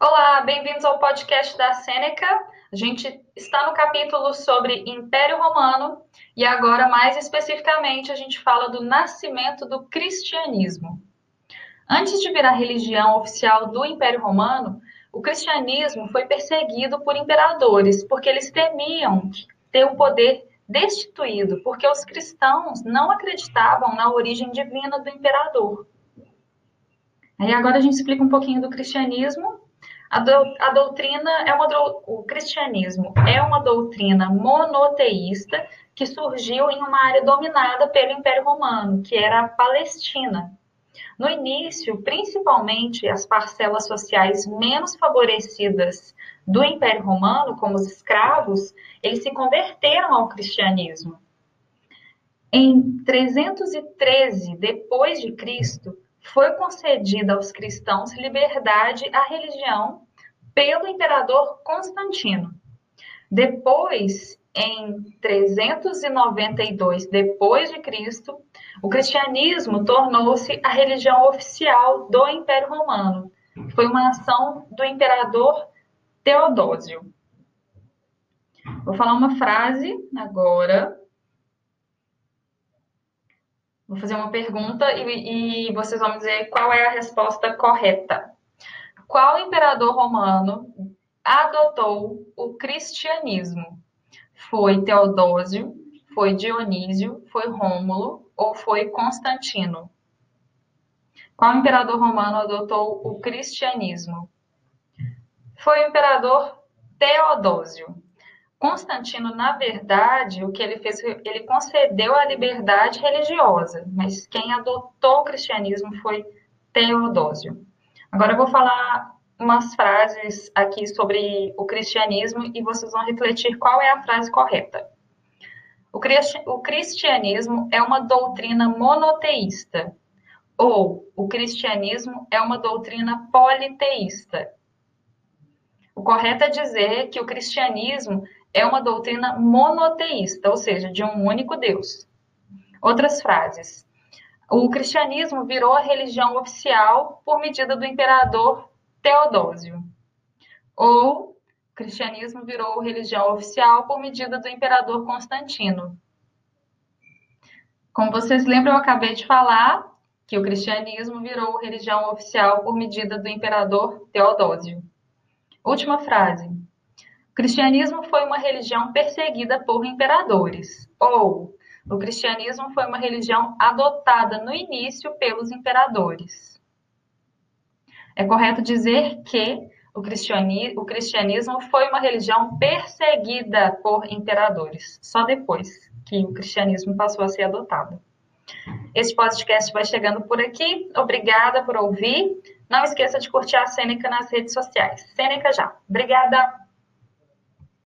Olá, bem-vindos ao podcast da Sêneca. A gente está no capítulo sobre Império Romano e agora, mais especificamente, a gente fala do nascimento do cristianismo. Antes de virar religião oficial do Império Romano, o cristianismo foi perseguido por imperadores, porque eles temiam ter o poder destituído, porque os cristãos não acreditavam na origem divina do imperador. Aí agora a gente explica um pouquinho do cristianismo. A, do, a doutrina é uma o cristianismo é uma doutrina monoteísta que surgiu em uma área dominada pelo Império Romano, que era a Palestina. No início, principalmente as parcelas sociais menos favorecidas do Império Romano, como os escravos, eles se converteram ao cristianismo. Em 313 depois de Cristo, foi concedida aos cristãos liberdade à religião pelo imperador Constantino. Depois, em 392 depois de Cristo, o cristianismo tornou-se a religião oficial do Império Romano. Foi uma ação do imperador Teodósio. Vou falar uma frase agora. Vou fazer uma pergunta e, e vocês vão dizer qual é a resposta correta. Qual imperador romano adotou o cristianismo? Foi Teodósio, foi Dionísio, foi Rômulo ou foi Constantino? Qual imperador romano adotou o cristianismo? Foi o imperador Teodósio. Constantino, na verdade, o que ele fez, ele concedeu a liberdade religiosa, mas quem adotou o cristianismo foi Teodósio. Agora eu vou falar umas frases aqui sobre o cristianismo e vocês vão refletir qual é a frase correta. O cristianismo é uma doutrina monoteísta, ou o cristianismo é uma doutrina politeísta. O correto é dizer que o cristianismo é uma doutrina monoteísta, ou seja, de um único Deus. Outras frases. O cristianismo virou a religião oficial por medida do imperador Teodósio. Ou o cristianismo virou religião oficial por medida do imperador Constantino. Como vocês lembram, eu acabei de falar que o cristianismo virou religião oficial por medida do imperador Teodósio. Última frase. O cristianismo foi uma religião perseguida por imperadores, ou o cristianismo foi uma religião adotada no início pelos imperadores. É correto dizer que o cristianismo, foi uma religião perseguida por imperadores, só depois que o cristianismo passou a ser adotado. Este podcast vai chegando por aqui. Obrigada por ouvir. Não esqueça de curtir a Sêneca nas redes sociais. Sêneca já. Obrigada.